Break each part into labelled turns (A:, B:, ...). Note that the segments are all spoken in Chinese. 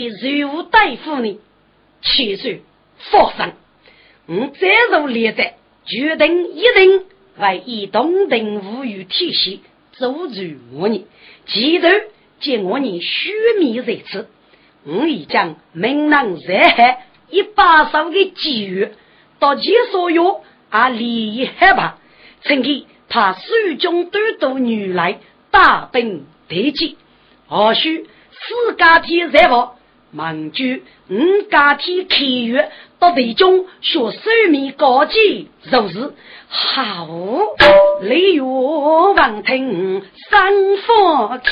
A: 你
B: 给任务大夫呢，七岁放生。我再入列寨，决定一定为以同等无语体系阻止我呢。记得见我呢虚名在此，我已将明囊在海一把手的机遇，到其所有啊利益害怕，趁机派蜀中都督女来大兵对击，或许四家天在报。盟军五家天开月到队中学手面高级，就是好。雷月望听三方开，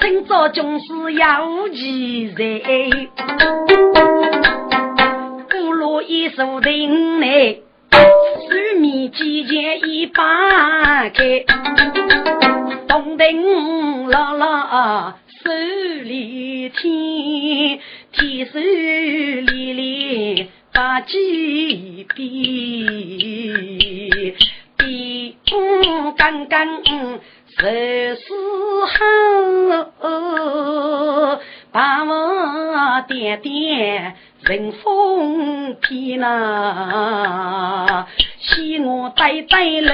B: 今朝军师要记在，古路一手定内，手面几件一把开。东顶拉拉手里天，天手里里把几笔，笔锋刚刚十四行，把我点点人风偏呐，喜我呆呆楼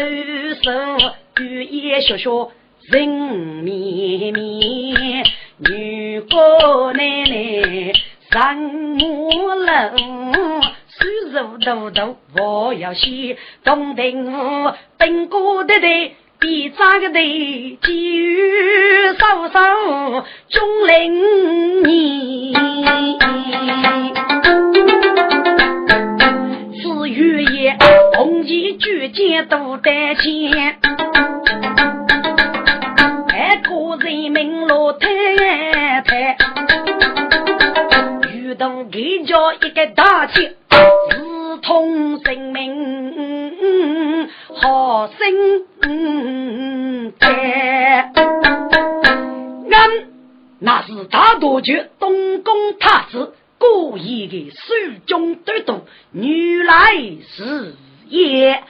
B: 上，雨夜学学。人绵绵，女姑奶奶上我楼，手如豆豆我要洗，东亭屋本哥的的，比扎个的，机遇稍稍中灵年，四月夜红旗举剑都得钱。人民老太太，遇到给叫一个大气，直通性命好生在。俺那是大多绝东宫太子故意的手中得毒，女来是也。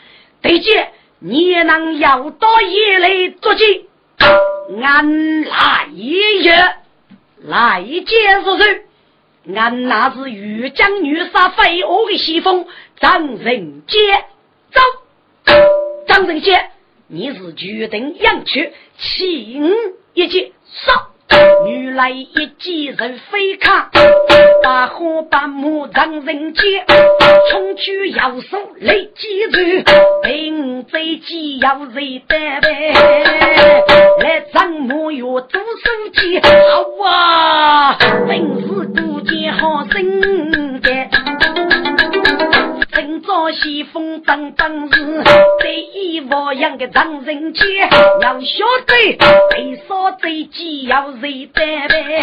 B: 对姐，你也能要到夜来作计。俺来也，来见是谁？俺那是玉江女杀飞蛾的西风张仁杰，走，张仁杰，你是决定养去，请一起上。女来一记人飞卡，把火把木让人接，冲去要手雷击住，兵贼机要人带呗，来张木月做手机，好啊，真是孤剑好生的。正朝西风当当日，对一模样的让人街，要晓得被杀贼机要谁担呗？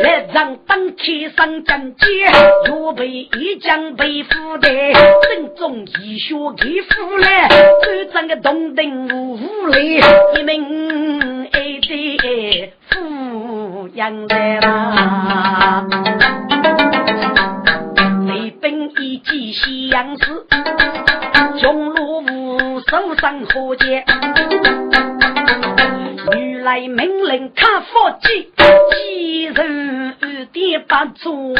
B: 来让当天上阵街，若被一将被俘的，正中医学给俘来，周长的东登无无泪，一名爱的富养来啦。兵一记西洋诗，中路无手上火箭，女来命令看佛记，几人点不转？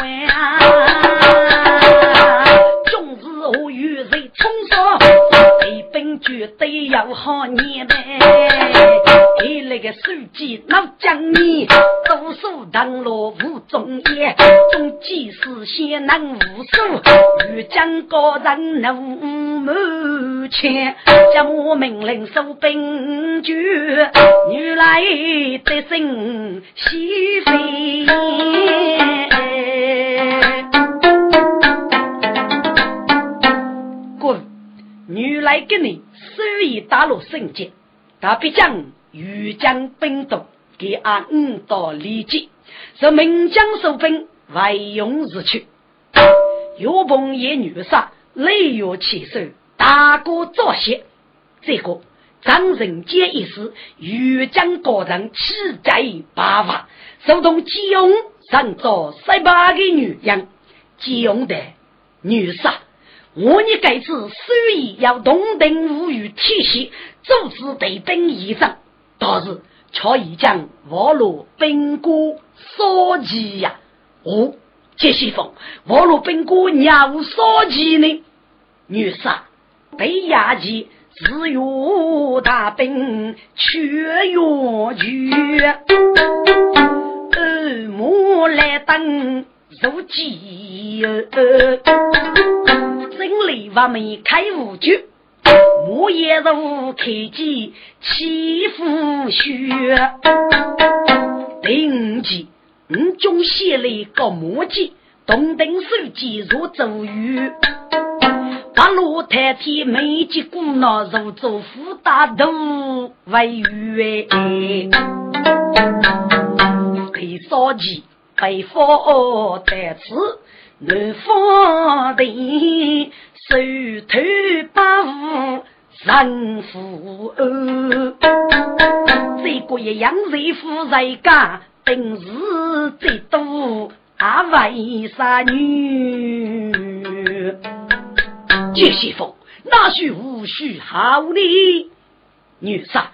B: 终日我与谁冲杀？飞兵绝对要好念呗。你那个书记老讲你，读书当落无中业，中计是先能无数，欲将高人怒满前，叫我命令收兵军，女来得胜西飞。女来给你手一打落圣剑，他必将。欲将兵动，给俺五道立即，是名将收兵，外用日去。岳鹏也女杀，泪月起手，大哥作谢。这个张仁杰一事，欲将个人气在八法，手动金庸上做十八个女人，金庸的女杀。我你该次虽然要同等无语体系，组织对等一仗，但是却已将瓦罗兵哥所及呀！哦，杰西风，瓦罗兵哥鸟所及呢？女杀被压击，自有大兵却越剧，二目来等如饥。真理我们开五局，木叶如开机起伏雪。第五集，五中写了个墨迹，东登手机如咒语。八路太天美吉古闹如做福大都为语哎。第三集，被佛得此。南方的手头把五人富哦，这个一样人富人家，本事最多啊为啥女？杰西风哪许无需好呢？女杀，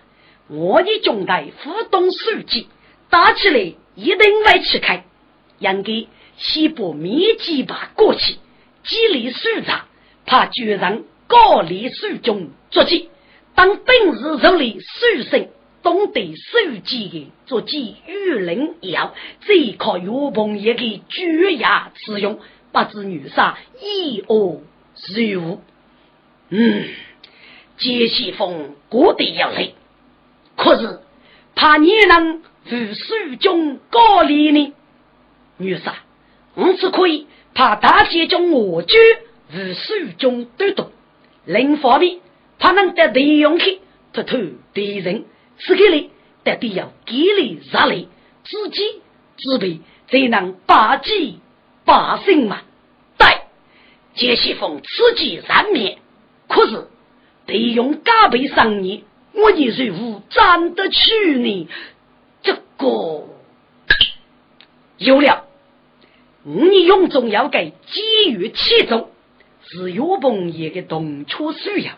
B: 我的中代互动手机打起来一定会吃开，应该。西部密集把过去，激励首长，怕决人高丽手中作计。当本日手里手生，懂得手机的作计与人一样，最靠岳鹏一个巨牙使用，不知女杀一恶如无。嗯，杰西风过得要累，可是怕你能与手中高丽呢，女杀。我只可以怕大街中我居与手中都懂，另一方面怕能得利用去突突敌人，此刻里得得要给力杀力，自己自备才能霸气霸胜嘛。对，杰西风此计难灭，可是利用加倍伤你，我你谁无站得去呢？这个有了。你用中要给给予其中，是岳鹏爷的动车需要，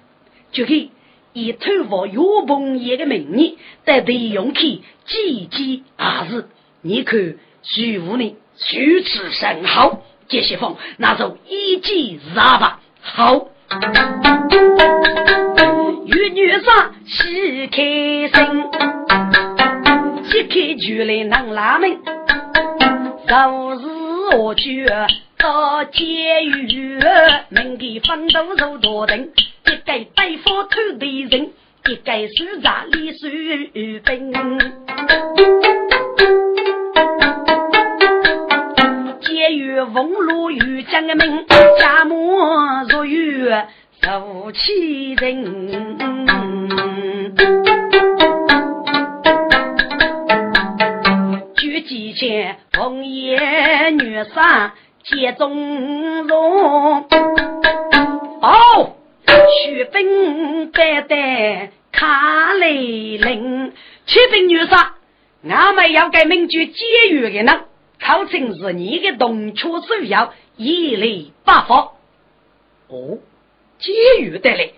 B: 就以以投放岳鹏爷的名义，在利用去积极而是。你看徐武呢，虚词甚好，这些风那就一记杀吧。好，与女杀喜开心，喜开就来能拉门，早日。我去到监狱，门给分都如多等，一个白发头的人，一个手扎李树兵。监狱封路遇将门，家母入狱受欺人。举几千。红颜女杀皆中容，哦，血兵白带卡雷林，血兵女杀，俺们要改名句监狱的呢，考成是你的动车首要一类八方。哦，监狱的嘞，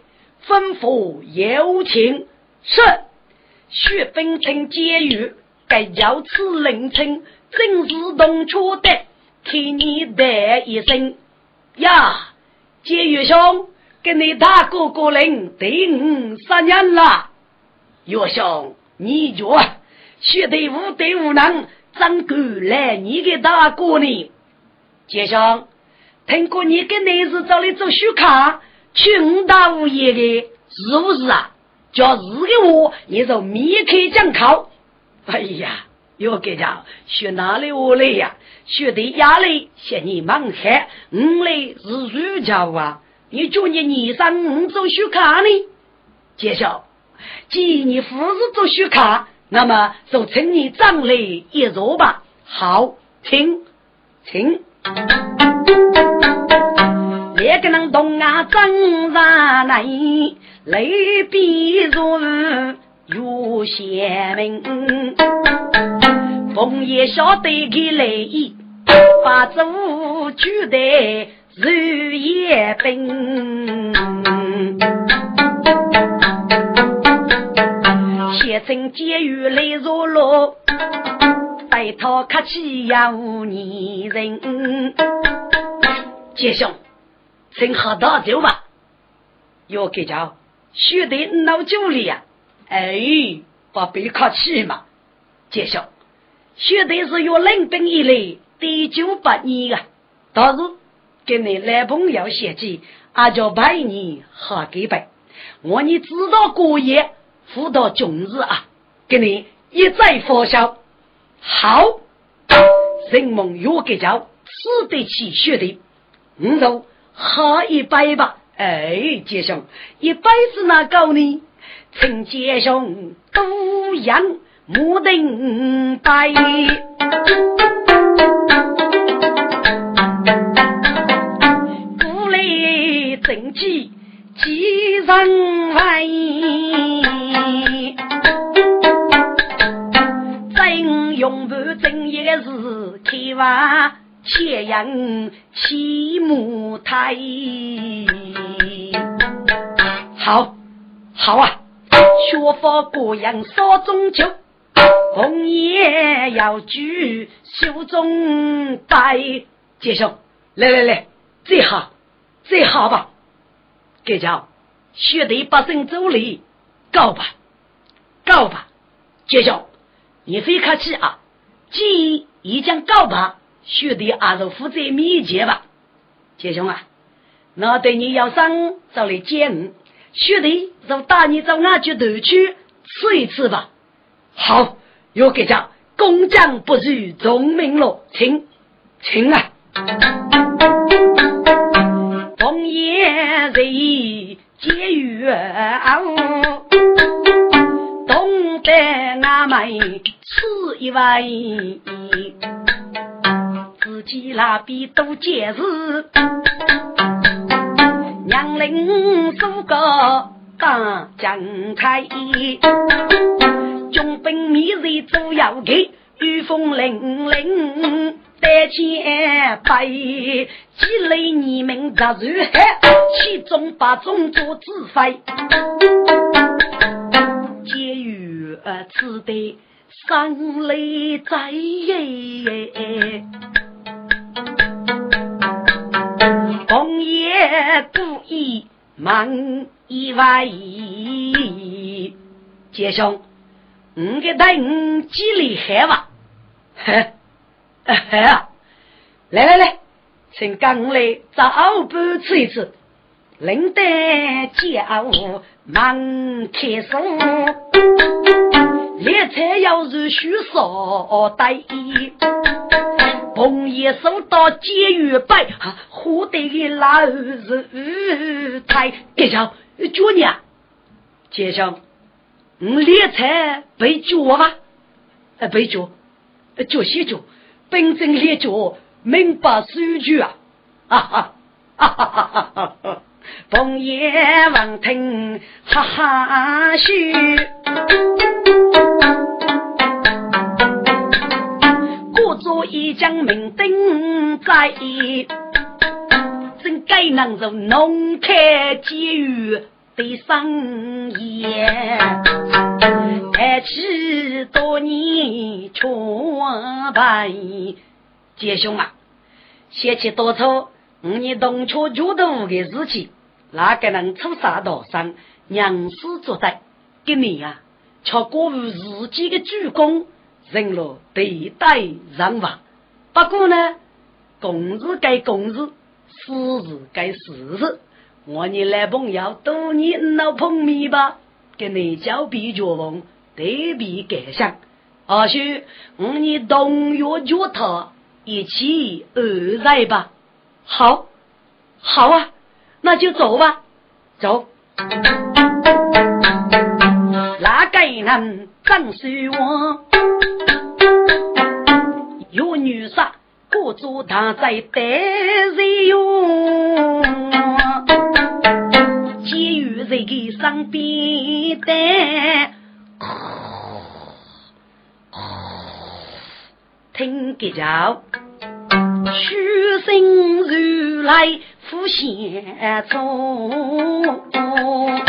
B: 吩咐有请是血兵称监狱，该叫此凌晨。正是动车的，替你带一声呀，监狱兄，跟你大哥哥人第五十年了。岳兄，你觉学队伍队伍能怎够来你的大哥呢？杰兄，听过你跟内子找来做书卡，去五大物业的，是不是啊？叫是的我，你就免开讲考。哎呀！要给家学哪里我来呀？学的压力嫌你忙黑，我来是暑假啊！你叫你二三五做学卡呢？介绍，既然你不是做学卡，那么就请你长来一坐吧。好，请
A: 请。两个人同啊争上来，泪比如如贤明。凤爷晓得个来意，把主举得如也兵。先生监狱来如落，带他客气呀无泥人。杰兄，请喝大酒吧。要给叫兄弟闹酒里呀？哎，不必客气嘛，杰兄。绝对是有冷兵以来第九百年啊！倒是跟你男朋友写起，俺叫百年好给拜。我你知道过夜辅导终日啊，给你一再发笑。好，人梦有个叫吃得起学的，你就喝一杯吧。哎，杰兄，一杯是哪够呢？陈杰兄都样。木定白，古来正气几人来？真用不真也是开挖切人起木台。好，好啊，学法过样少中秋。红叶要举手中戴，杰兄，来来来，最好最好吧，给叫学弟把身走礼，告吧告吧，杰兄，你非客气啊，既已经告吧，学弟还是负责面前吧，杰兄啊，那对你要上找来见，兄弟就带你到俺去头去吃一次吧，好。有给讲，工匠不如聪明咯，请请啊！红叶人结缘，懂得俺们吃一碗，自己那边都结实，娘领苏个当将开。中兵米日都要给，御风凛凛，带钱白，积累你们杂如海，其中把中做自费，节约此地生累在，红叶故意忙意外，杰兄。你给带你几厉害吧？嘿，啊！来来来，请刚来早不吃一次，领带家务忙开手，猎菜要是需少带，朋友收到节约白，喝得个老是太别叫叫你啊，接上。我猎财被捉吧？呃，被捉，捉些捉，本正猎捉，明白数据啊！哈哈哈哈哈哈哈！枫叶闻听哈哈笑，故作一将名登在，真该能做农开机遇。的生意，爱起多年全白。杰兄啊，嫌弃多愁，五年冬秋觉得无的事情，哪个能出啥道上？娘死作歹，给你呀，却过于自己的主公，人了对待人吧。不过呢，公事该公事，私事该私事。我你男朋友多年老碰面吧，跟你交比绝望，对比感想。或许我你同月脚头一起二来吧。好，好啊，那就走吧，走。哪个人张水我？有女杀各座大在得人用，监狱人给上边的，听个叫，虚心如来福显宗。中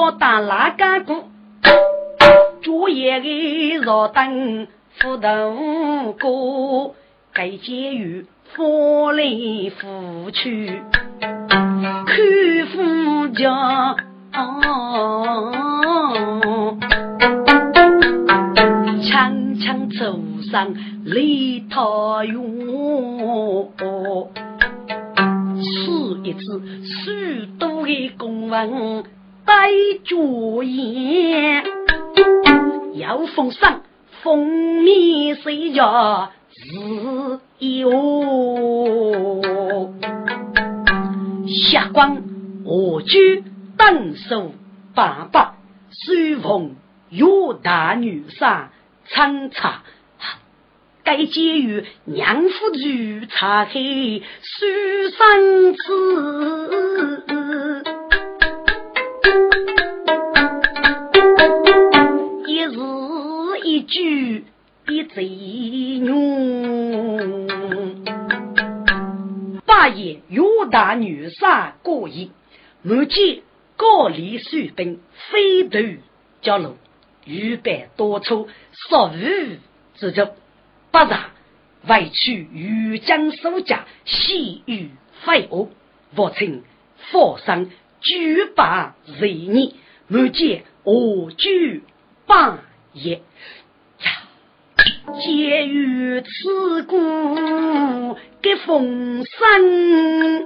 A: 我打哪个鼓？主业的若等不等过，该监狱翻来覆去。看夫家，枪枪走上离他远，此一次许多的公文带着言。要封赏，封面谁家自由？下官我居等守爸爸，随奉岳大女杀参查。该监狱娘夫住茶黑，书生子。是一句一贼女，八爷岳大女杀过亿，满见高丽水兵飞头交路，预备多处杀无之中，不然委屈豫江守家，西域废物，不称佛上举把人孽，满见我举八爷。借于此故给风声，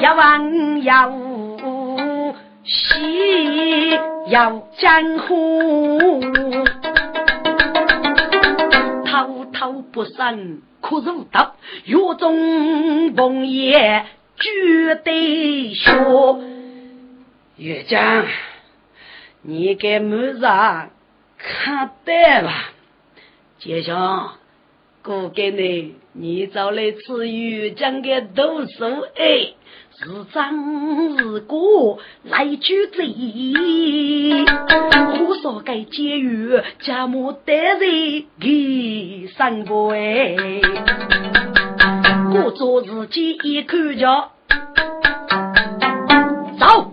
A: 要问要无喜要江湖，滔滔不胜可入道，狱中梦魇绝对说，岳江。你给母子看得吧，杰兄，哥给你，你找来吃鱼讲个读书哎，是长是过来举贼，我说该监狱家母得人给三个哎，我做自己一口叫。走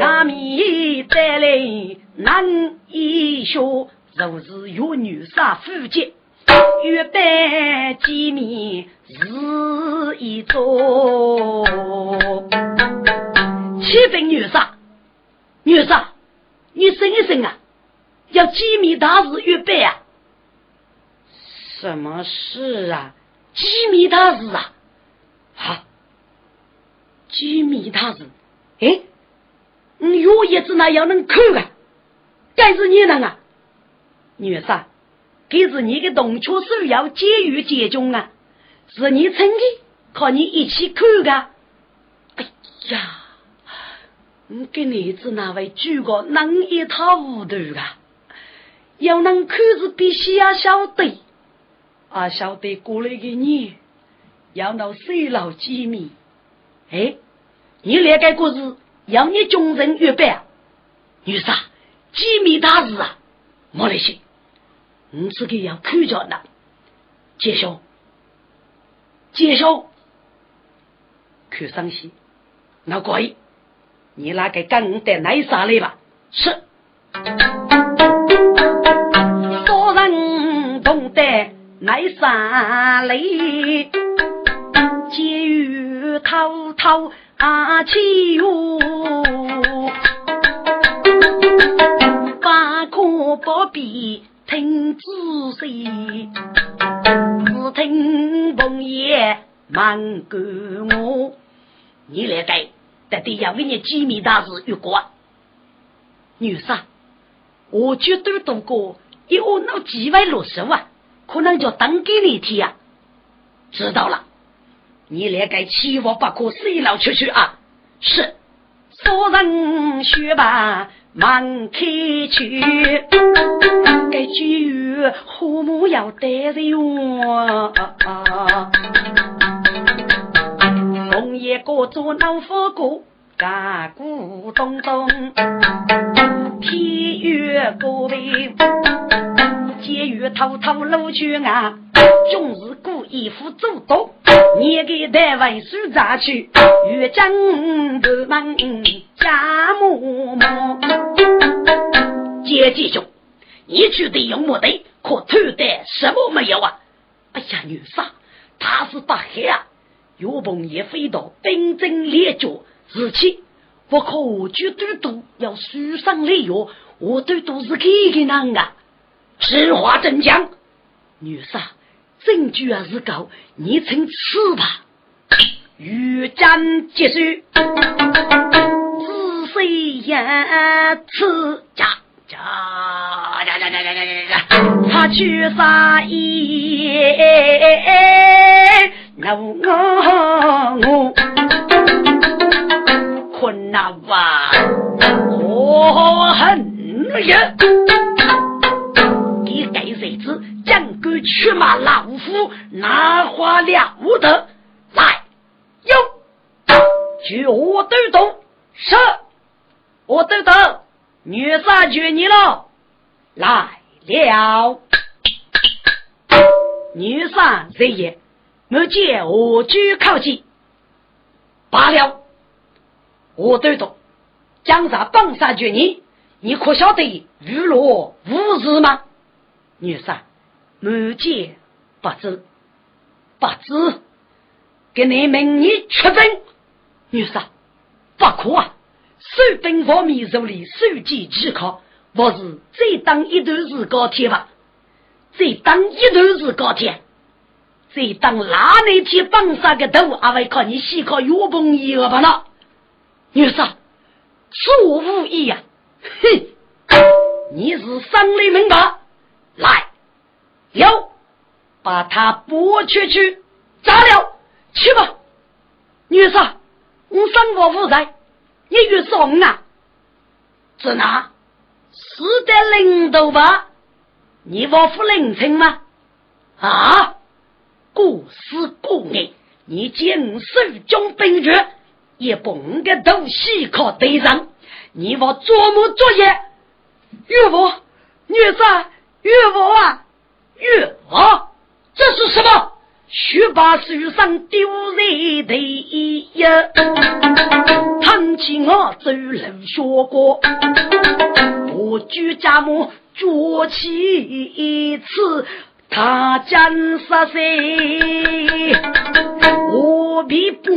A: 阿弥再来难以学，若是有女杀夫妻，欲拜见面是一桩。七分女杀，女杀，你醒一醒啊！要机密大事预备啊！
B: 什么事啊？
A: 机密大事啊！好，机密大事，哎。你有叶子那要能看啊？该是你能啊？女婿，这是你的动车需要监狱接中啊，是你趁的，和你一起看的。哎呀，你跟儿子那位主角能一塌糊涂啊！要能看是必须要晓得，啊晓得过来给你，要能水老机密。哎，你那个故事。要你众人预备啊，女婿，机密大事啊，没那些，你自己要看着呢。介兄，介兄，看上去，那怪，你那个跟的来啥来吧？是，做人懂得来啥来，结语滔滔。阿七哟，八可不必听仔细，只听凤爷忙过我。你来该，得得要为你机密大事预过。女婿，我绝对读过，一我那几位律师啊，可能就等给你听啊。知道了。你那个七窝不可水牢出去啊！是，夫人学吧，忙开去，该句父母要得人我。红叶哥做老夫哥，嘎咕咚咚，天月高位，监狱偷偷露去啊，终日故意夫做多，你给单位书咋去？越江不忙家木木，姐姐兄，你去的用么的？可偷的什么没有啊？哎呀，女杀，他是大黑啊！岳鹏也飞到兵争列脚，而且不可绝对都要书上来哟，我对都是给个难啊！实话真讲，女杀证据还是够，你请吃吧。欲战结束，仔细言辞家家家家家家家家，他去杀意。我我困难哇，我恨呀！你该谁子将个去马老夫，哪话了得？来，有，去我都懂，是，我都懂，女杀绝你了，来了，女杀谁也？没见我居靠近，罢了。我都懂，江上帮杀绝你，你可晓得娱乐无日吗？女杀，没见不知，不知，给你明年出征。女士，不可啊！守兵方面手里收集即可，不是再等一段日高铁吧？再等一段日高铁。再当哪那天绑上个头，阿会靠你细靠岳鹏一个吧了。女士，错无意呀！哼，你是生雷门吧？来，有，把他剥去去，炸了，去吧。女士，我生活无在，一月送啊。在哪？是在领头吧？你我不服领情吗？啊？过死过爱，你见手中兵权，也不应该都细靠对上。你我做梦作业，岳父、女婿、岳父啊，岳父，这是什么？须把书上丢在地呀！谈起我走路学过，我举家母做起一次。他将杀谁？我必不。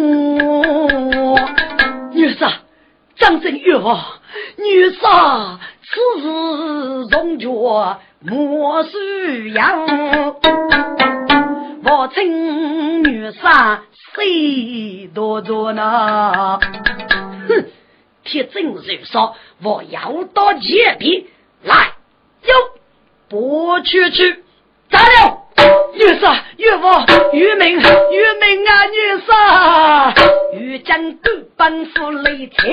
A: 女婿，张真玉啊，女婿，此事容觉莫须扬。我请女婿谁多做呢？哼，铁证如山，我要到前边来，有，不去去。咋了，女婿、岳父、岳明、岳明啊，女婿，岳将都奔赴擂台，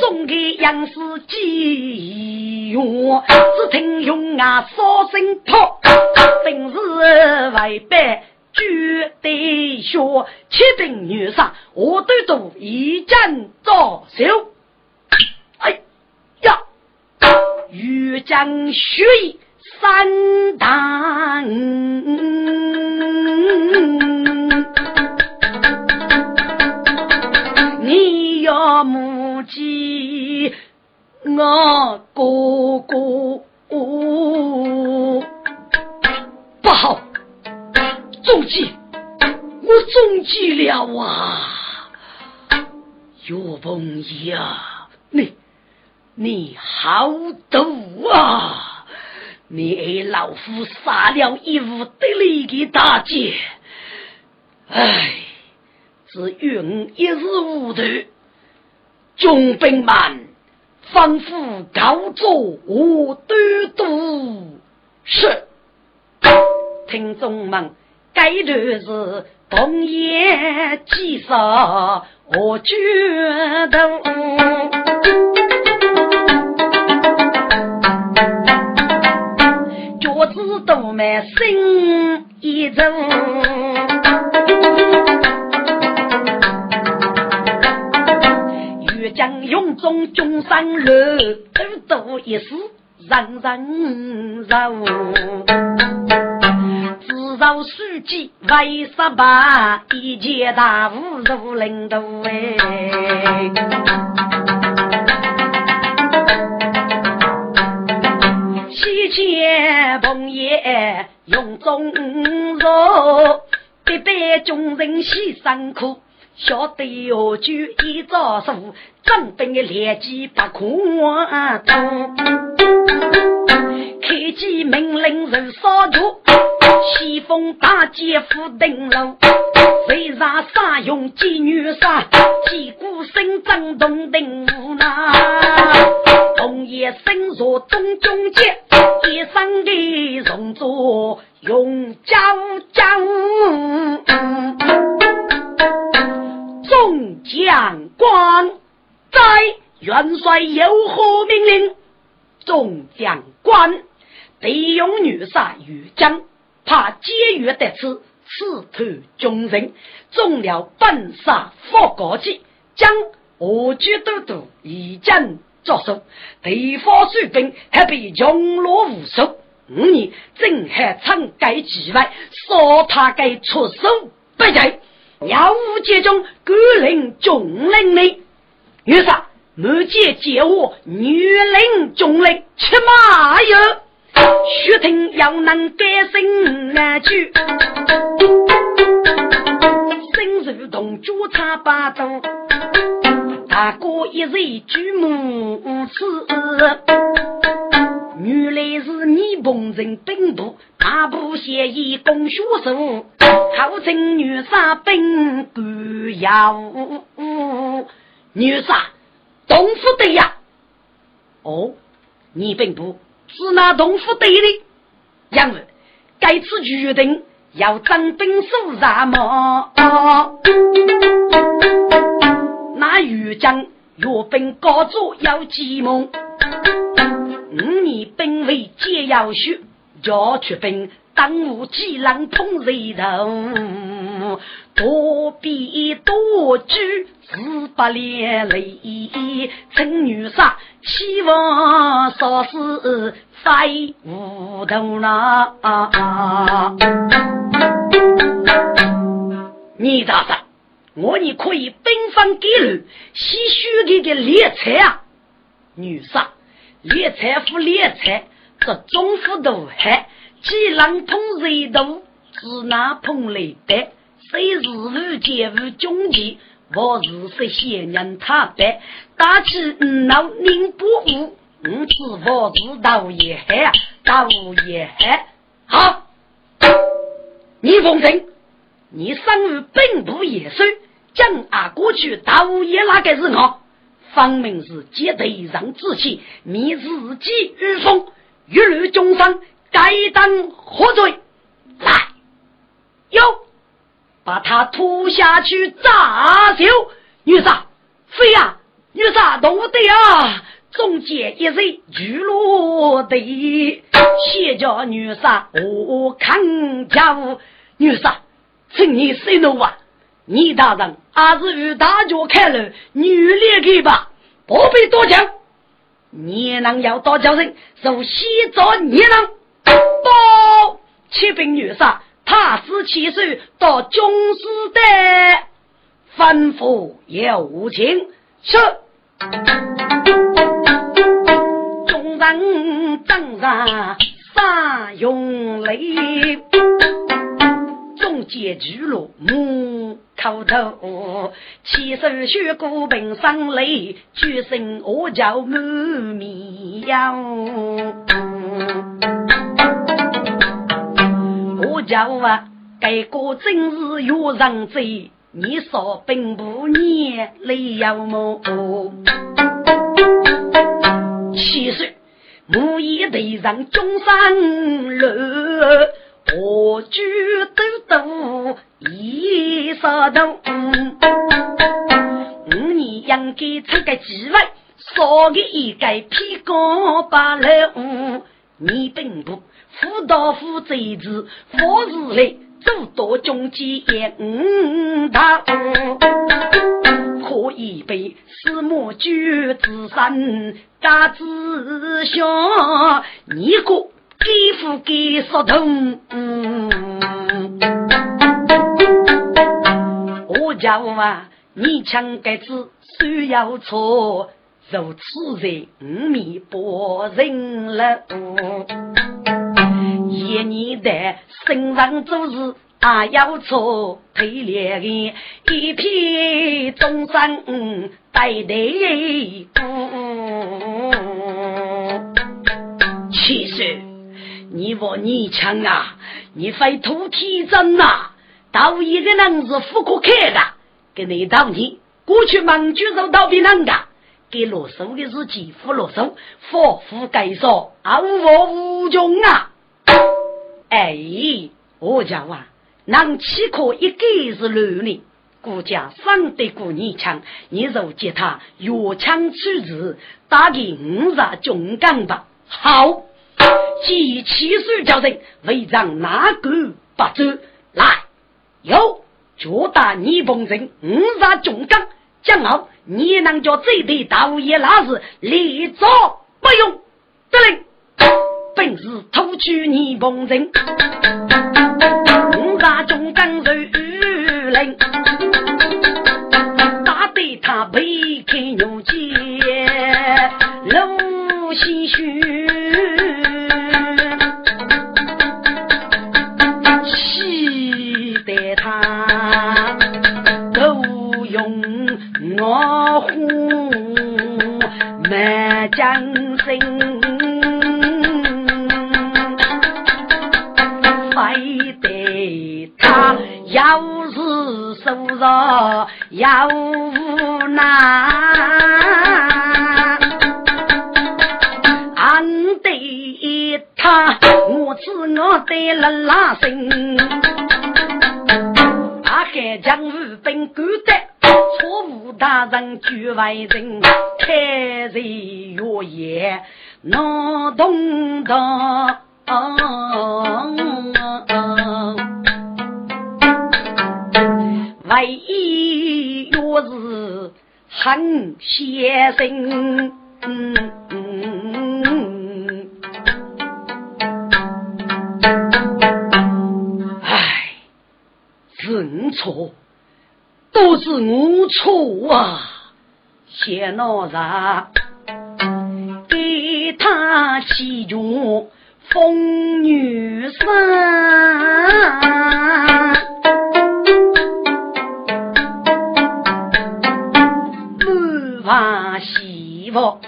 A: 送给杨氏几元，只听用啊烧声炮，本是外败绝对学，七兵女杀，我都都一战招手，哎呀，岳将血。三当，你要母鸡，我哥哥不好，中计，我中计了啊！岳凤仪啊，你你好毒啊！你爱老夫杀了一无得力的大姐，唉，只怨一时糊涂。众兵们，吩咐高奏我都督是。听众们，该段是同业计杀我决斗。我们心一走。欲将勇中中山路，多多一事人人受。书记为十八，一件大务如领导哎。西街朋友用中肉，一代穷人牺牲苦，晓得要就一招数，真本的劣迹不可动。开机命令人扫毒。西风大姐夫登楼，为啥杀用妓女杀？击鼓声震动定无那，红叶身若中中结，一生的容作用将将。众将官在，元帅有何命令？众将官得用女杀与将。怕监狱得此，刺透众人，中了半杀佛高计，将何举都督已经着手，敌方水兵还被穷落无数。五年正海仓改计外，说他该出手不计，要无接中，各领众领命。于是，满街借我女领众领，吃马哟。须听要能改声难句，心如同朱茶八度，大哥一日举目次，原来是你本人兵部大部协议共学手，号称女杀兵官要女杀东府的呀，哦，你兵部。是那东府对的，因为该次决定要征兵数啥么？那豫将岳兵高祖要计谋，五年兵位皆要修，要出兵当务济浪通人头，多比多举自不连累，趁女杀。希望少是飞无头了。你大人，我你可以兵分给路，吸血的的猎财啊！女杀猎财夫猎财，这中府都海，既能碰热度，只拿碰雷的，谁日日皆无终结。我是说仙人他白，打起闹宁不误，我是我是道也海，道也海。好，你奉承，你生于兵部也帅，将啊过去道也那个是我，分明是借头上之气，迷自己御风，一律终生该当何罪？来，有。把他拖下去炸酒，女杀，飞呀，女杀，动不得啊！中间一人举落地，谢家女杀，我看家务女杀，请你息怒啊！你大人还是与大家开了，女烈给吧，不必多讲。你能要多叫人，就西着你能，不骑兵女杀。他十七岁到军师的吩咐有无情，是。众人当上杀用力，中间巨鹿木口头，起手血骨平生泪，举身我叫满面叫啊！这个真是有人贼，你说并不念泪要么？七岁，母一对上中山路，何惧都都一杀头。五年应该出个几万，少个一个屁股八楼，你并不。辅导夫贼子，佛日来诸多中间嗯，他可以被司马举之身大志向，你个给夫给说通，我叫啊，你抢该子需要错。如此人五米不人了，一年的身上做事还要错，推脸的一片众生带队过。其实你我你强啊，你非土体真呐，到一个人是不可看的，跟你道你过去忙举手倒比人家。给罗嗦的是几副罗嗦，佛夫该说，无我无穷啊！哎，我讲啊，能岂可一个是乱呢？顾家生得过你强，你就接他越强出子，打给五十中钢吧。好，几七岁叫人为让哪个不走来？有，就打你本人五十中钢，将好。你能叫这对道爷老子立着不用得令，本是偷取你本人，五大中刚受令，着要无奈，俺对他我知我得了拉声，阿海将日本孤单。错误大人局外人，太人月夜难懂得。唯一若是很先生，唉，认错。都是我错啊！谢老人给他祈求风雨生，媳妇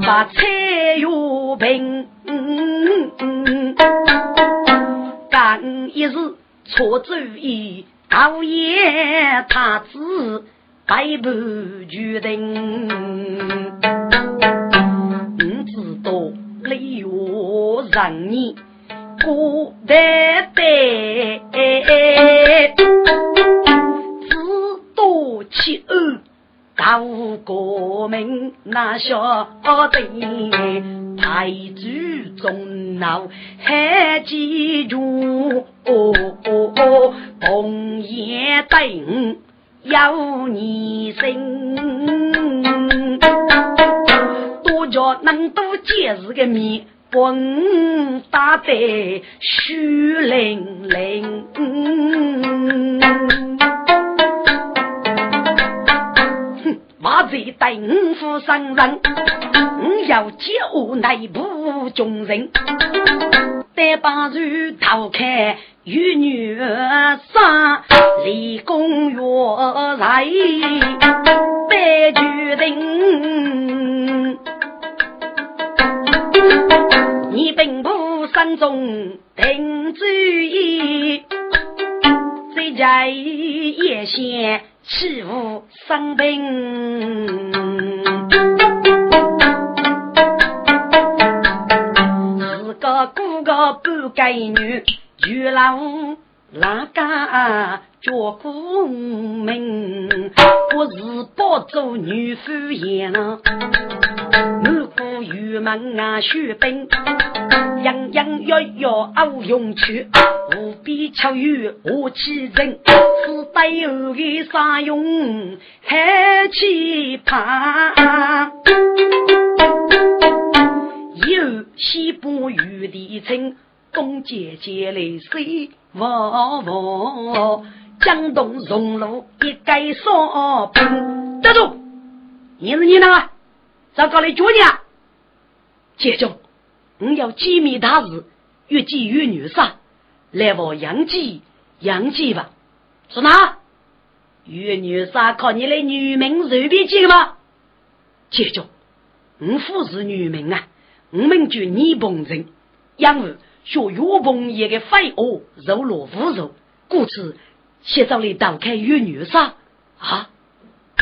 A: 把菜药平，干一时错主意。老爷他子百步决定，不知道累我让你过得得，只多欺恩。大国民那晓得，太祖中闹还记住，红颜灯有你心，多叫能多见日个面，本打得虚灵灵。我在等夫生人，我要接我内部众人，得把日逃开与女生离宫月来别决定，你并不慎重定主意，再在夜线。欺负生病，是个孤个不该女，就让哪家叫苦命？我是不做女夫人，我苦与玉门啊，雪兵，样样月月傲勇去，无比巧遇我气人，只带有个啥用，还奇葩。有西部玉帝称，东姐姐来水汪汪，江东荣禄一改少兵，得住，你是你哪？咋搞来捉你啊？姐兄，我要机密大事，越计越女杀，来我杨记杨记吧。说哪？越女杀靠你来女名随便记吗？姐兄，我父是女名啊，我们就你本人，因为学岳鹏一个废物肉落无肉，故此写着来打开越女杀啊！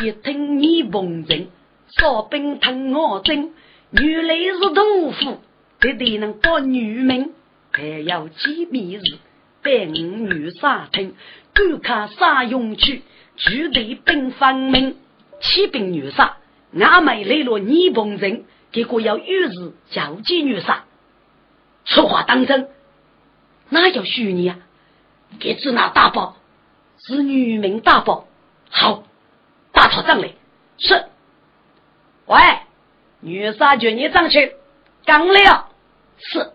A: 一听你本人。烧饼疼我真，原来是豆腐，得得能报女名，还要机密事，被我女杀听，赶看杀用去，绝对兵分明，起兵女杀，俺妹来了你本人，结果要遇事交接女杀，说话当真，哪叫虚拟啊？给子拿大宝，是女名大宝，好，打草仗来，是。喂，女杀军你上去，刚了是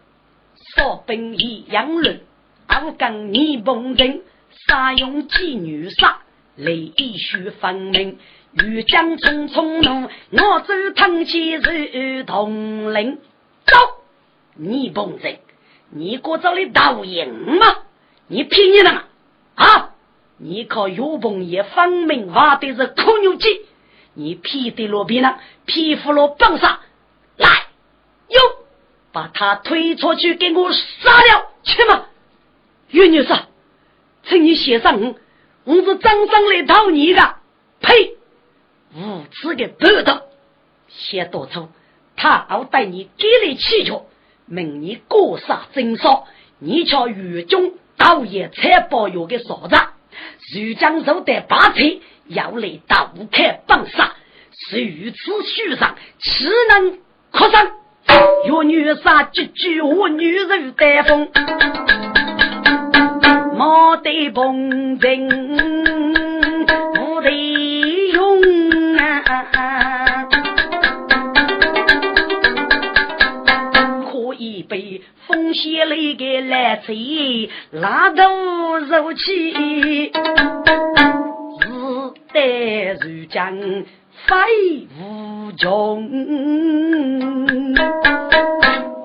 A: 少兵一样人，我跟你本人，杀用妓女杀，雷一须分明。欲将匆匆弄，我走腾起如同林。走，你本人，你过这里导营吗？你骗你呢？啊，你靠岳鹏也分明挖的是苦牛鸡。你劈的罗边呢？皮肤罗棒杀来，哟，把他推出去给我杀了去嘛！岳女士，请你写上，我我是张生来讨你的。呸！无耻的豆豆，写多粗，他要带你给来气球，明年过杀征少，你瞧狱中倒也财宝有个嫂子，徐江手的八车。要来刀开棒杀，如此虚上，岂能可生？若女杀几句，我女人带风，莫得碰人，不得用啊！可以被风雪雷给来吹，拉都入气。待如将飞无穷，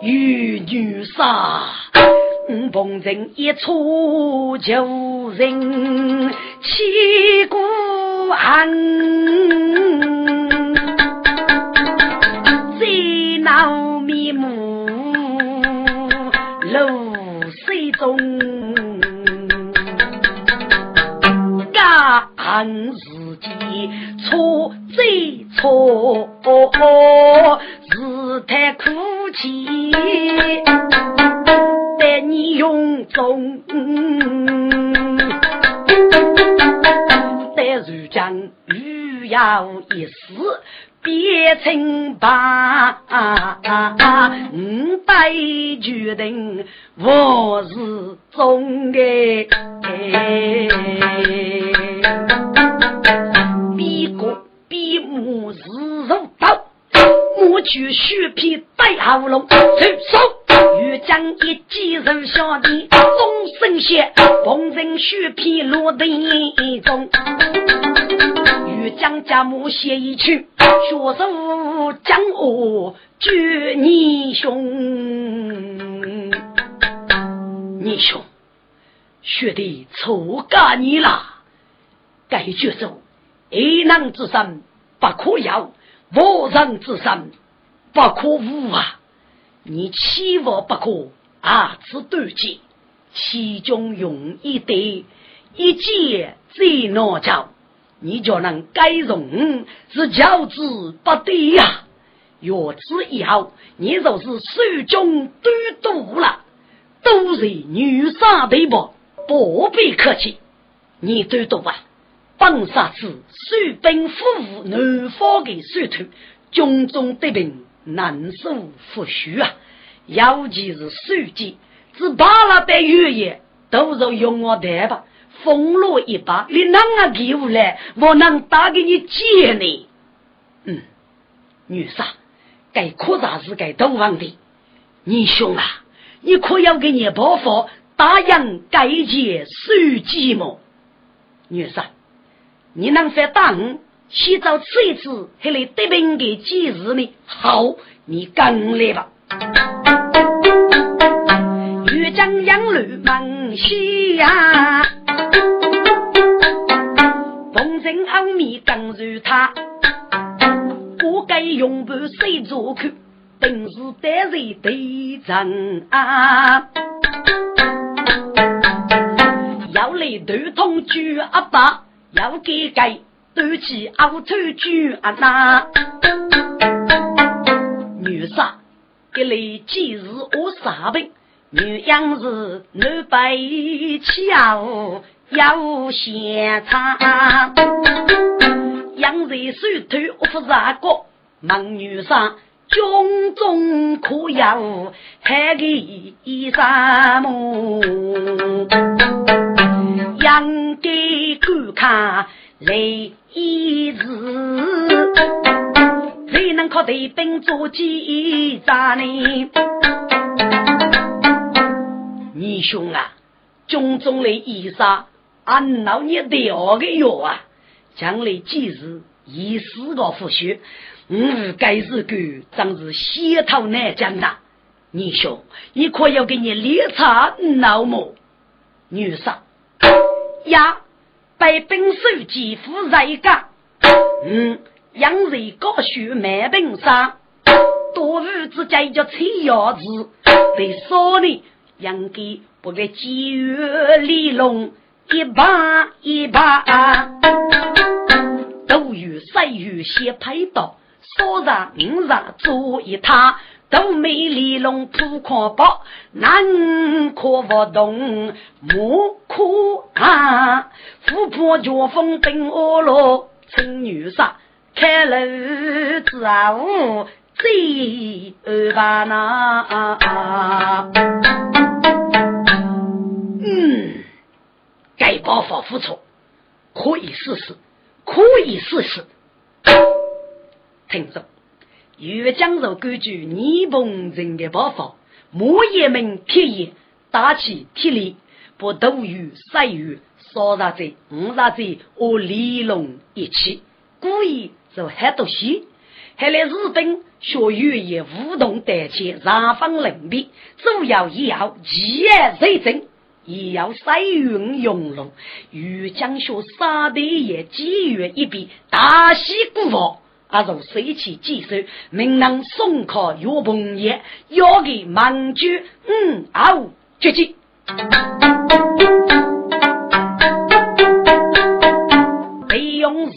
A: 与女杀，逢人一出就人千古恨，最闹面目露水中，家恨。错最错，是太苦气，待你用中，待如将欲要一死，别称吧，五百决定我是忠的。闭目日如刀，我取血皮带喉咙，出手欲将一击入下地，终身血，逢人血皮落地中。欲将家母血一去，血手将我绝你兄，你兄，血的错干你了，该绝手。一能之身不可有，无人之身不可无啊！你千万不可，啊，此断剑，其中用一对一剑最难招，你就能改容是教之不对呀！若此以后，你就是手中多毒了，都是女杀对不？不必客气，你多毒啊！本杀子，率兵俘虏南方的水土，军中得病难受复虚啊，尤其是书记，只扒了的语言，都是用我的吧。风落一把，你啷个给我来？我能打给你借呢？嗯，女婿，该可咋是该都忘的？你兄啊，你可要给你伯父答应改借书记么？女婿，你能发答应？洗澡吃一次，还来得病给几日呢？好，你跟来吧。
B: 欲将杨柳忙西呀，风尘奥秘更如他，我该用不谁做去，本是得罪对阵啊，要来头痛举阿爸，要给给。端起奥头举啊那，女杀，一来今日我杀病，女养是南北桥要先唱，养在手头我不杀过，忙女杀军中可要还给什么？养给观看。来一日，谁能靠对兵做记账呢？
A: 你兄啊，军中的衣裳，俺老你掉个药啊！将来几日一死个复学，我该是个真是血头难讲的。你兄，你可要给你列查老母女杀
B: 呀？被兵手几副在家，
A: 嗯，
B: 养人高学满本上，多日之间叫吹鸭子，被少年养给不给几月里龙一把一把，都有三月先拍到，少上五上做一趟。都美丽龙扑狂暴，难可不动，莫可啊。富婆脚风奔恶路，青女杀开楼之后，最二把那。
A: 嗯，该报法不错，可以试试，可以试试。听着。越江州根据尼泊人的办法，木叶门铁叶打起铁力，把斗鱼、杀鱼、烧杀者、五杀者和利龙一起，故意做很多戏。后来日本学语言互动带起三方冷笔，主要也要企业认证，也要塞运用龙。越江学杀的也几月一笔，大戏不放。阿如随起几手，明能送考岳鹏业，要给满足嗯哦绝技。
B: 费用是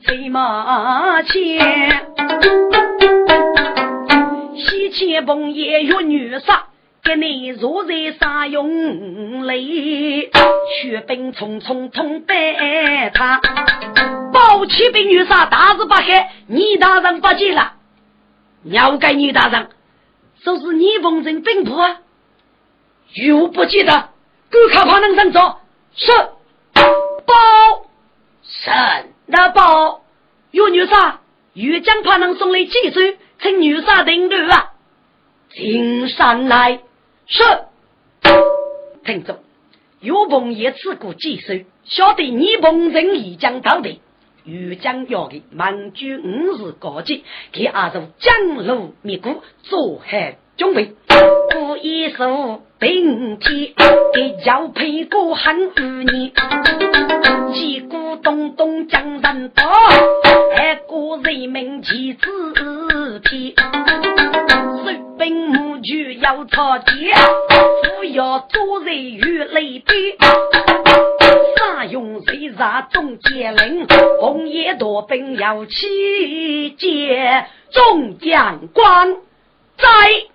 B: 最马钱，西钱鹏业岳女杀，给你若在啥用嘞？血兵匆匆通白他。宝气被女杀，大字不害，倪大人不见了。
A: 要该倪大人，
B: 说是倪逢人兵部啊，
A: 又不记得，狗靠怕能上走，是
B: 报
A: 神
B: 那报，有女杀，玉将怕能送来几首，请女杀领路啊，
A: 请上来，
B: 是
A: 听众，有朋也吃过几手，晓得你本人已将到的。豫江要的满族五日高级，给阿叔江路灭谷，做海准备。
B: 故一手并天，给交配过很五年，击鼓咚咚将人多，还过人民旗子皮，水兵母就要吵架，不要做人与雷兵。大勇谁杀众将领，红叶夺兵要起接众将官在。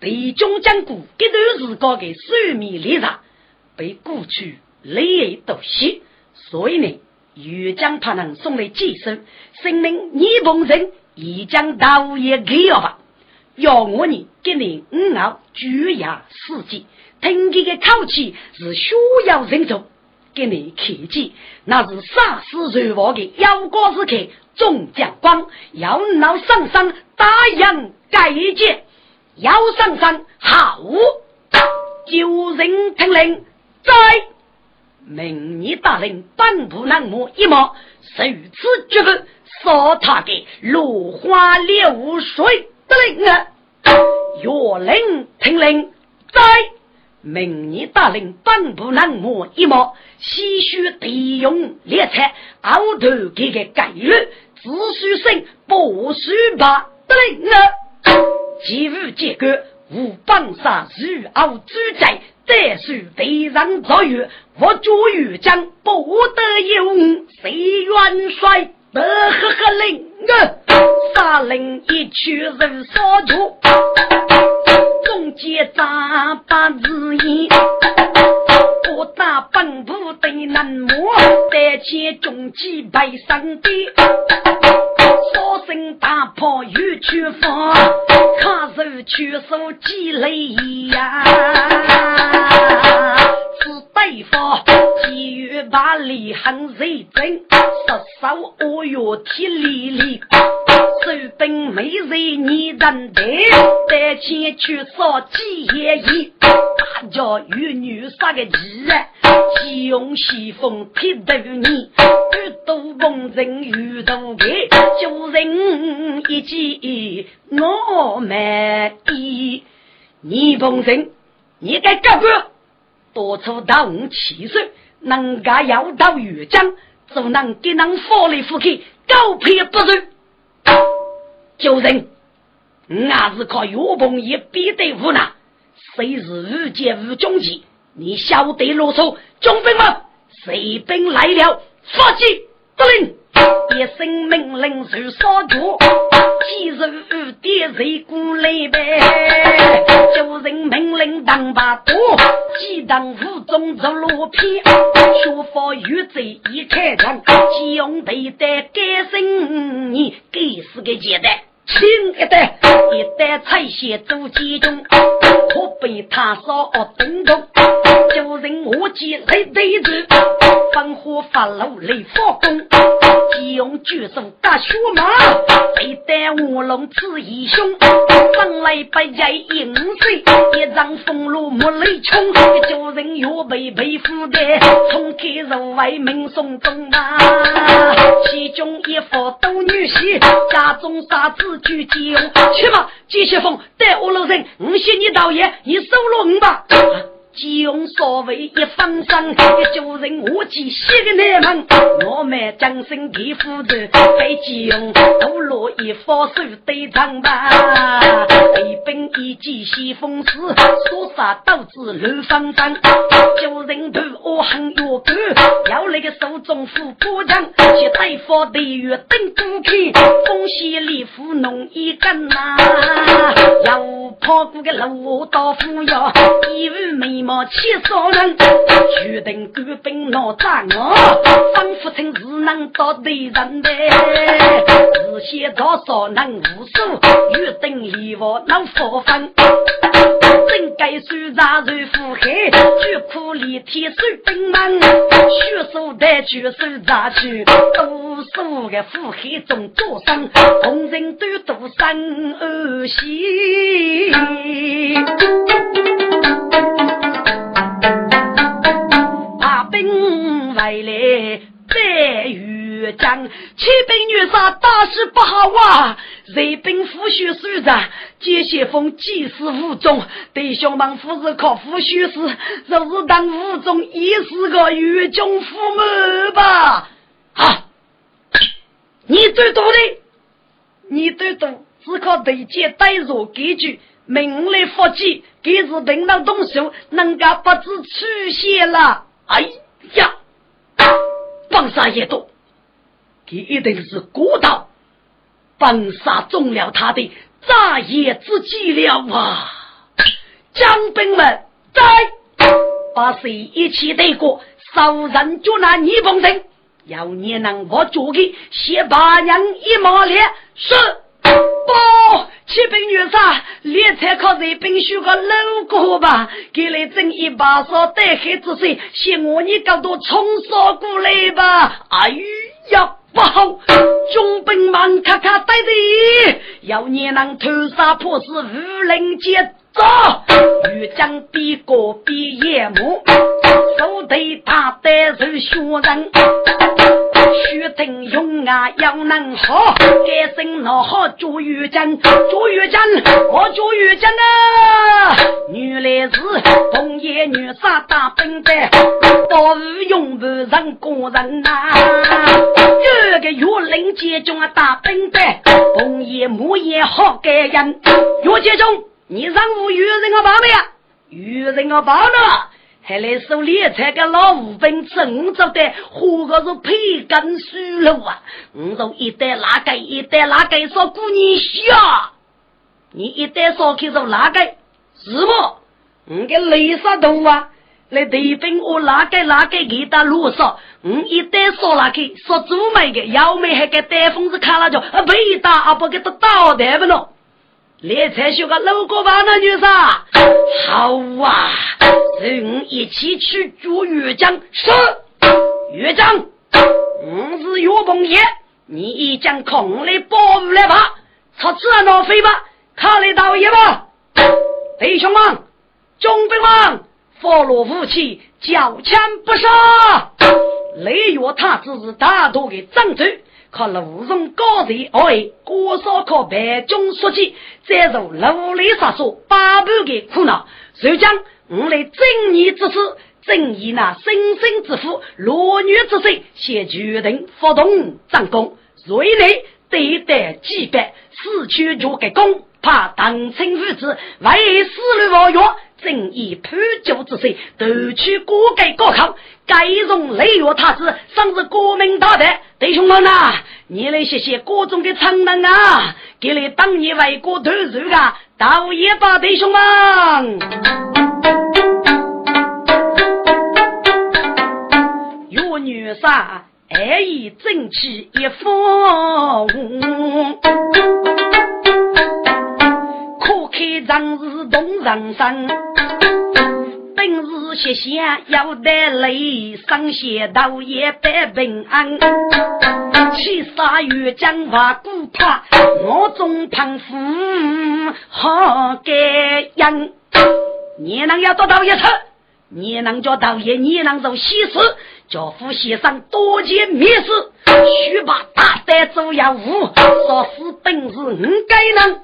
B: 敌军将古这段时光的水面猎杀被过去雷都所以呢，岳将他能送来几声，声明你本人
A: 已将道也给了吧？要我呢，给你五熬居牙四季，听这个口气是需要人走，给你看见那是杀死人亡的妖怪之客，众将官要闹上山打洋改建，要上山好，救人听令在。明日大人半步难摸一摸，受此绝不杀他的落花流水的令啊！岳令听令，在明日大人半步难摸一摸，西须地用列车，熬头给个概率，只需生不需把的令啊！今日结果，无本杀如傲之在。再说敌人遭遇，我朱玉将不得用，谁元帅得呵呵令啊！杀令一去人所住，中间扎把字眼，我打本部的南模，带起中计白上的，说声大炮又去放，卡手去手积累呀。对方急于把李很认真，杀手我哟铁力力，手兵没人你认得，带钱去烧几爷爷，大家与女杀个鸡，急用西风劈头你，遇到逢人遇到给，救人一计我满意，你逢人你该干不？多出到五七岁，人家要到岳江，就能给人福来覆去，狗屁不如。救人，俺是靠岳鹏也必得无奈，谁是无节无终极？你晓得啰嗦，中兵吗？谁兵来了？发起得令。一声命令如烧灼，几日雨点谁过来呗？叫人命令当把舵，几当府中走路偏，学佛与贼一开枪，急用背带改姓你，给死个简单。轻一代，一代彩线走集中，可被他烧灯笼。叫人我见来对子，烽火发怒来发功，急用举手打血马，被带卧龙刺一胸，上来不在应水，一张风炉木雷冲，叫人岳被被俘的，从开入外门送终啊，其中一副斗女婿，家中杀子举急用，去吧，继续风带我老人，我谢你老爷，你收了我吧。急用所谓一分身，一救人我记西个内门，我们将身给夫子，被急用都落一方手对长吧，一本一计西风死，所杀导致乱方阵，救人头我很有干，要那个手中斧破枪，去对方地狱登不开，风险里糊弄一根呐，要跑过个路到府要一无眉毛。气死人！决定官兵闹战我，仿佛成是能到敌人的。日先早少能无数，欲等一我能发分。真该算杀人腹海，绝苦里天水兵们，血手带绝手杀去，无数个腹海中作生，红人都独生儿媳。来来白玉江，七百女杀大事不好啊！瑞兵夫婿书着，接些风祭祀无中，弟兄们夫是靠夫婿时，若是当无中，也是个狱中父母吧？啊！你最多的，你最多只靠对接带入给句，命来福气，给是平当动手，人家不知出现了。哎呀！本杀也多，他一定是孤岛，本杀中了他的炸野之计了啊！将兵们在把谁一起带过，杀人就拿你本人，要你能我做的，先把娘一马连是。报，启禀女杀，列车靠在兵需个路过吧？给来整一把烧带黑之水，嫌我你搞多冲烧过来吧？哎呀，不好！中兵忙咔咔带着，要你能偷杀破事，无人接。走，欲将比过比夜幕，手对大胆是学人，须听勇啊要能好，改声闹好朱玉珍，朱玉珍，我朱玉珍啊，原来是红叶女杀大笨蛋，到日用不人过人呐，这个岳林接中啊大笨蛋，红叶木叶好感人，岳接中。你上午遇人个包没呀？遇人个包了，还来收猎财个老五兵，正着的，活个是培根树了啊！我说一代哪个一代哪个说姑娘笑，你一代说开说哪个是么？我给雷杀头啊！来对兵我哪个哪个给他啰嗦，我一代说哪个说猪妹的，要妹还给带风子看了就啊被打啊不给他倒的不喏。猎才学个路过吧，那女生好啊，跟一起去捉岳江。是岳江，我是岳鹏爷，你一将空来保护来吧，朝自然闹飞吧，看来道爷吧。弟兄们，中兵们，放落武器，交枪不杀。雷岳他只是大多的长州。靠路上高人哎，郭少靠白中书记，再受陆里杀手八百的苦恼。就将我来正义之师，正义那生生之父，罗女之水，先决定发动战功。瑞内对待击败，死去就给功，怕当亲父子为死路亡约。正义普救之水，夺取国改高考，改容雷岳他子，甚至国民大德。弟兄们呐，你来谢谢国中的长男啊，给你当年为国投入啊，道也吧，弟兄们。有女杀，爱意正气一方，可开张是动人生。本是谢谢要得雷，上写道也百平安。七杀月将瓦古怕，我中胖夫好感恩。你能要多道一次，你能叫道爷，你能做喜事。教夫先生多见面事，须把大胆做业务，说是本事五该能，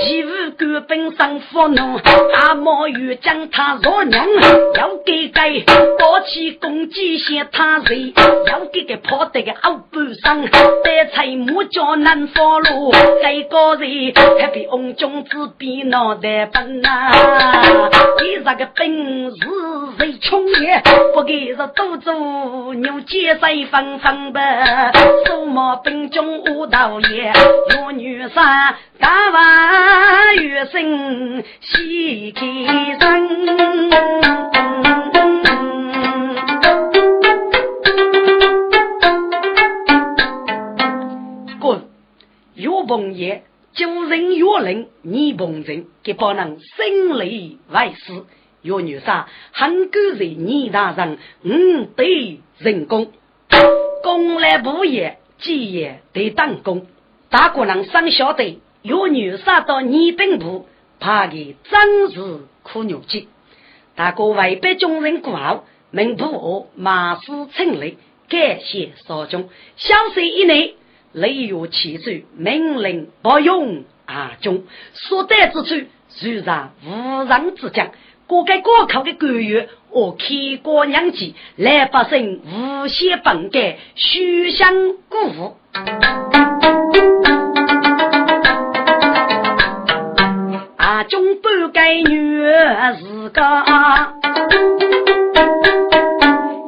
A: 岂无官本上佛奴？阿毛欲将他若娘，要给给多起公鸡先他谁？要给给跑得个后半生，带菜木叫难上路，这个人还比翁中子比脑袋笨呐！你这个本事谁穷也不给人多做。牛肩水纷纷的，数码兵中无道爷，有女生大碗月生喜开生。滚！岳鹏爷，救人岳人，你鹏人，给帮人生雷外事。有女杀，很感谢倪大人，五对人工，公来不也，既也得当公。大姑娘上小队，有女杀到倪兵部，怕给真是苦牛劲。大哥为百众人过好，民部我马氏称礼，感谢少中。小岁以内，雷月起奏，命令不用阿中，所得之处，虽然无人之将。过该高考的官员，我开过娘子，来百姓无限本改，虚相鼓舞。阿中半改女是个，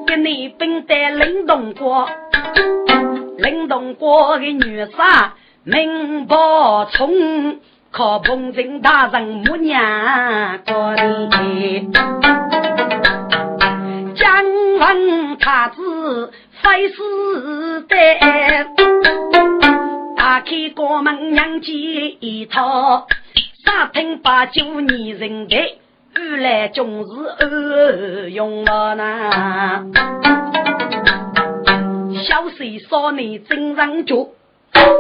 A: 给你本带领动过，领动过的女杀名不从。靠彭城大人母娘过的，将王太子非死的，打开国门娘几一套，三听八九你人的，二来终是二用了呢。小水少年真上脚，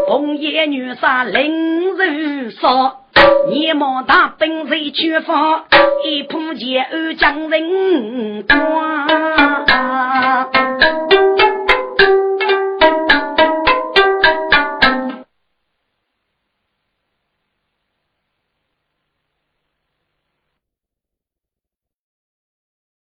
A: 红颜女杀令人骚你莫大本随处发一碰邪恶将人剐